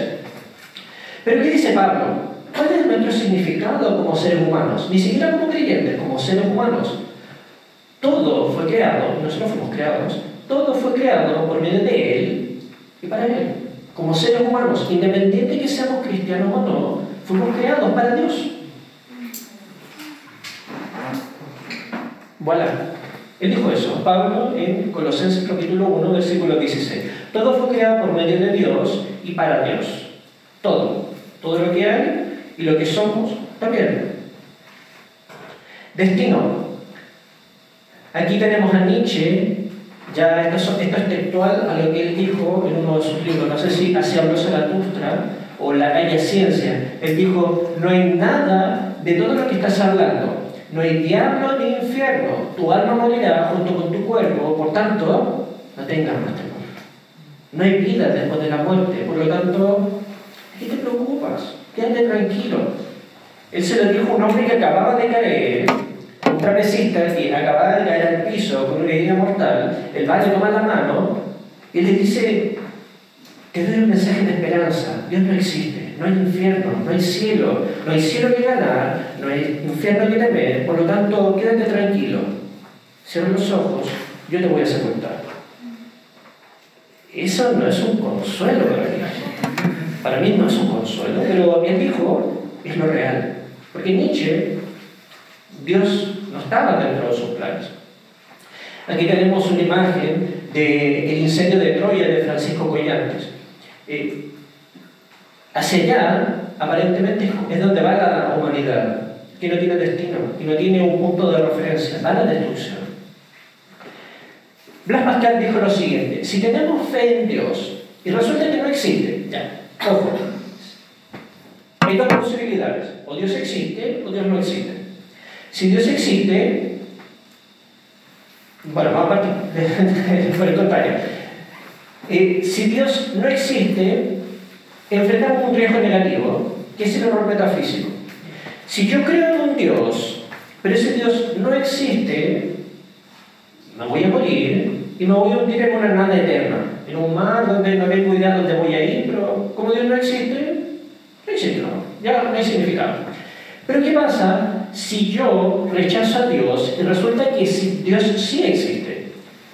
Pero ¿qué dice Pablo? ¿Cuál es nuestro significado como seres humanos? Ni siquiera como creyentes, como seres humanos. Todo fue creado, nosotros fuimos creados, todo fue creado por medio de Él y para Él. Como seres humanos, independiente que seamos cristianos o no, fuimos creados para Dios. Voilà. Él dijo eso, Pablo, en Colosenses capítulo 1, versículo 16. Todo fue creado por medio de Dios y para Dios. Todo. Todo lo que hay y lo que somos también. Destino. Aquí tenemos a Nietzsche, ya esto, es textual a lo que él dijo en uno de sus libros, no sé si hacia habló Zaratustra o La Calle Ciencia. Él dijo, no hay nada de todo lo que estás hablando, no hay diablo ni infierno, tu alma morirá junto con tu cuerpo, por tanto, no tengas más temor. No hay vida después de la muerte, por lo tanto, ¿qué te preocupas? Quédate tranquilo. Él se lo dijo a un hombre que acababa de caer un trapecista que acaba de caer al piso con una herida mortal, el padre toma la mano y le dice, te doy un mensaje de esperanza, Dios no existe, no hay infierno, no hay cielo, no hay cielo que ganar, no hay infierno que temer, por lo tanto quédate tranquilo, cierra los ojos, yo te voy a sepultar. Eso no es un consuelo para mí. Para mí no es un consuelo, pero él dijo, es lo real. Porque Nietzsche, Dios no estaba dentro de sus planes. Aquí tenemos una imagen del incendio de Troya de Francisco Collantes. Eh, hacia allá, aparentemente, es donde va la humanidad, que no tiene destino, que no tiene un punto de referencia, va a la destrucción. Blas Pascal dijo lo siguiente, si tenemos fe en Dios y resulta que no existe, ya, ojo, hay dos posibilidades, o Dios existe o Dios no existe. Si Dios existe, bueno, vamos a partir por el contrario. Eh, si Dios no existe, enfrentamos un riesgo negativo, que es el error metafísico. Si yo creo en un Dios, pero ese Dios no existe, me voy a morir y me voy a hundir en una nada eterna, en un mar donde no tengo idea dónde voy a ir, pero como Dios no existe, no existe, no, ya no hay significado. Pero ¿qué pasa si yo rechazo a Dios y resulta que Dios sí existe?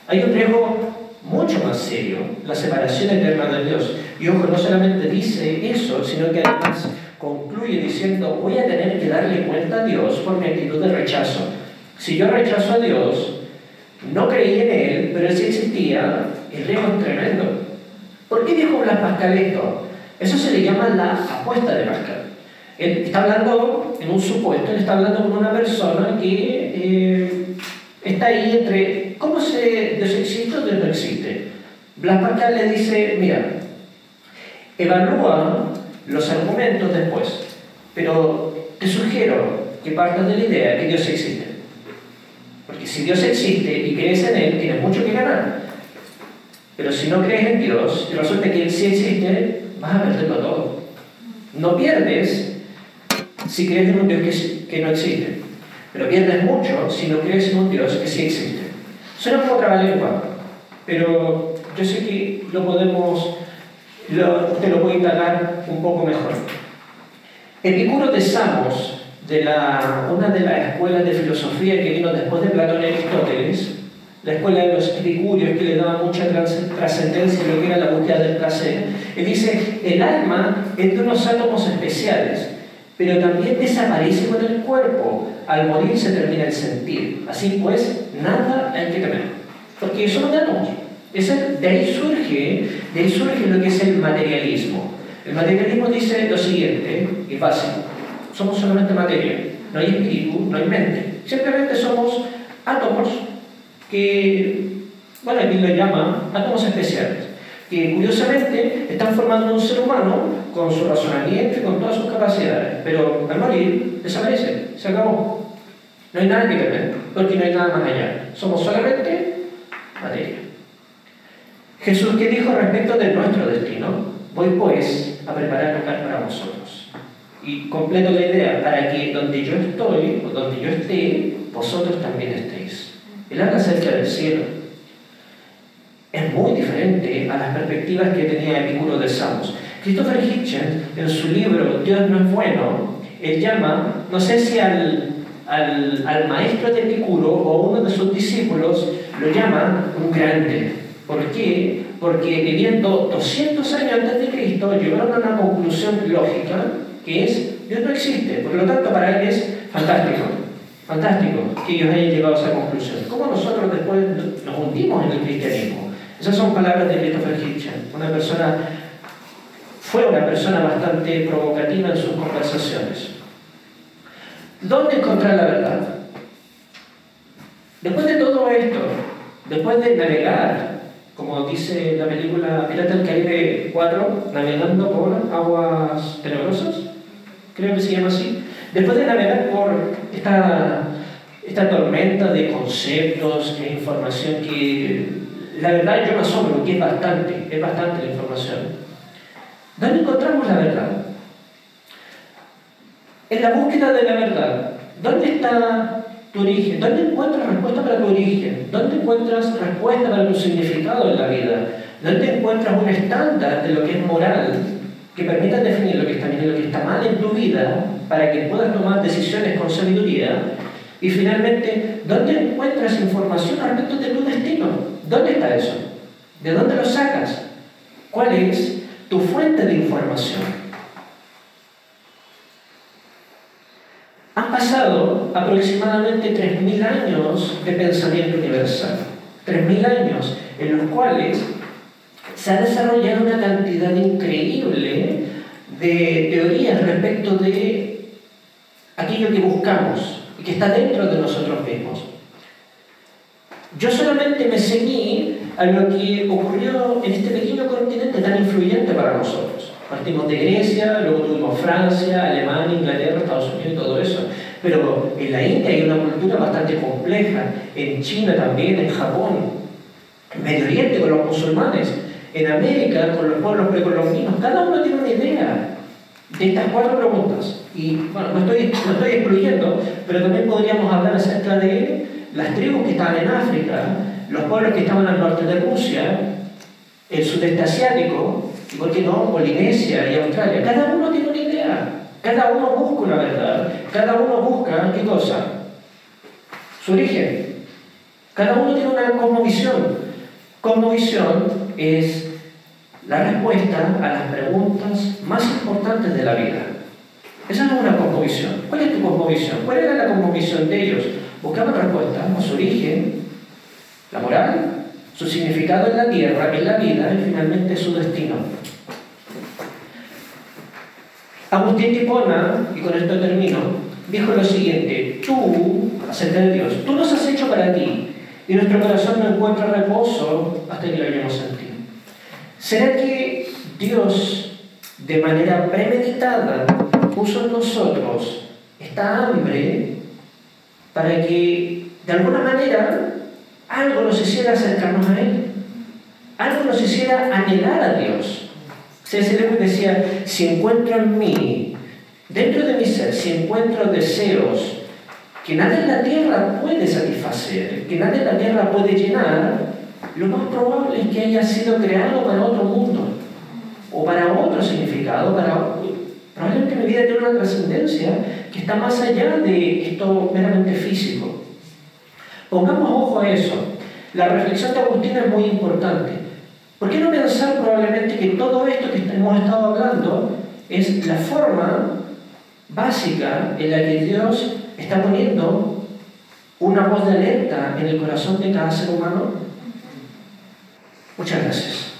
Hay un riesgo mucho más serio, la separación eterna de Dios. Y ojo, no solamente dice eso, sino que además concluye diciendo, voy a tener que darle cuenta a Dios por mi actitud de rechazo. Si yo rechazo a Dios, no creí en Él, pero Él sí existía, el riesgo es tremendo. ¿Por qué dijo Blas Pascal esto? Eso se le llama la apuesta de Pascal. Él está hablando, en un supuesto, él está hablando con una persona que eh, está ahí entre cómo se Dios existe o no existe. Blas Pascal le dice, mira, evalúa los argumentos después, pero te sugiero que partas de la idea que Dios existe. Porque si Dios existe y crees en Él, tienes mucho que ganar. Pero si no crees en Dios y resulta que Él sí existe, vas a perderlo todo. No pierdes si crees en un Dios que no existe, pero pierdes mucho si no crees en un Dios que sí existe. Suena como otra lengua, pero yo sé que lo podemos, lo, te lo voy a indagar un poco mejor. Epicuro de Samos, de la, una de las escuelas de filosofía que vino después de Platón y Aristóteles, la escuela de los epicúreos que le daba mucha trascendencia a lo que era la búsqueda del placer, él dice, el alma es de unos átomos especiales, pero también desaparece con el cuerpo. Al morir se termina el sentir. Así pues, nada hay que temer, porque eso de átomos. de ahí surge, de ahí surge lo que es el materialismo. El materialismo dice lo siguiente, y básico, somos solamente materia, no hay espíritu, no hay mente. Simplemente somos átomos que, bueno, aquí lo llama átomos especiales, que curiosamente están formando un ser humano con su razonamiento y con todas sus capacidades, pero al morir desaparece, se acabó. No hay nada que temer, porque no hay nada más allá. Somos solamente materia. Jesús, ¿qué dijo respecto de nuestro destino? Voy pues a preparar lugar para vosotros. Y completo la idea, para que donde yo estoy, o donde yo esté, vosotros también estéis. Él habla acerca del cielo. Es muy diferente a las perspectivas que tenía Epicuro de Samos. Christopher Hitchens, en su libro Dios no es bueno, él llama, no sé si al, al, maestro de Epicuro o uno de sus discípulos, lo llama un grande. ¿Por qué? Porque viviendo 200 años antes de Cristo llegaron a una conclusión lógica que es Dios no existe. Por lo tanto, para él es fantástico. Fantástico que ellos hayan llegado a esa conclusión. ¿Cómo nosotros después nos hundimos en el cristianismo? Esas son palabras de Christopher Hitchens, una persona, fue una persona bastante provocativa en sus conversaciones. ¿Dónde encontrar la verdad? Después de todo esto, después de navegar, como dice la película Pirata del Caribe 4, navegando por aguas tenebrosas, creo que se llama así, después de navegar por esta, esta tormenta de conceptos, de información que la verdad yo me asombro, que es bastante, es bastante la información. ¿Dónde encontramos la verdad? En la búsqueda de la verdad. ¿Dónde está tu origen? ¿Dónde encuentras respuesta para tu origen? ¿Dónde encuentras respuesta para tu significado en la vida? ¿Dónde encuentras un estándar de lo que es moral que permita definir lo que está bien y lo que está mal en tu vida para que puedas tomar decisiones con sabiduría? Y finalmente, ¿dónde encuentras información respecto de tu destino? ¿Dónde está eso? ¿De dónde lo sacas? ¿Cuál es tu fuente de información? Han pasado aproximadamente 3.000 años de pensamiento universal. 3.000 años en los cuales se ha desarrollado una cantidad increíble de teorías respecto de aquello que buscamos y que está dentro de nosotros mismos. Yo solamente me ceñí a lo que ocurrió en este pequeño continente tan influyente para nosotros. Partimos de Grecia, luego tuvimos Francia, Alemania, Inglaterra, Estados Unidos y todo eso. Pero en la India hay una cultura bastante compleja, en China también, en Japón, en Medio Oriente con los musulmanes, en América con los pueblos precolombinos. Cada uno tiene una idea de estas cuatro preguntas. Y bueno, no estoy, no estoy excluyendo, pero también podríamos hablar acerca de las tribus que estaban en África, los pueblos que estaban al norte de Rusia, el sudeste asiático, y por qué no, Polinesia y Australia. Cada uno tiene una idea, cada uno busca una verdad, cada uno busca, ¿qué cosa? Su origen. Cada uno tiene una cosmovisión. Cosmovisión es la respuesta a las preguntas más importantes de la vida. Esa es una cosmovisión. ¿Cuál es tu cosmovisión? ¿Cuál era la cosmovisión de ellos? Buscaban respuestas su origen, la moral, su significado en la tierra, en la vida y finalmente su destino. Agustín Tipona, y con esto termino, dijo lo siguiente, tú, acerca de Dios, tú nos has hecho para ti, y nuestro corazón no encuentra reposo hasta que lo hayamos sentido. ¿Será que Dios, de manera premeditada, puso en nosotros esta hambre para que, de alguna manera, algo nos hiciera acercarnos a Él? Algo nos hiciera anhelar a Dios. C.S. Lewis decía, si encuentro en mí, dentro de mi ser, si encuentro deseos que nadie en la tierra puede satisfacer, que nadie en la tierra puede llenar, lo más probable es que haya sido creado para otro mundo o para otro significado, para probablemente mi vida tiene una trascendencia que está más allá de esto meramente físico. Pongamos ojo a eso. La reflexión de Agustín es muy importante. ¿Por qué no pensar probablemente que todo esto que hemos estado hablando es la forma básica en la que Dios está poniendo una voz de alerta en el corazón de cada ser humano? Muchas gracias.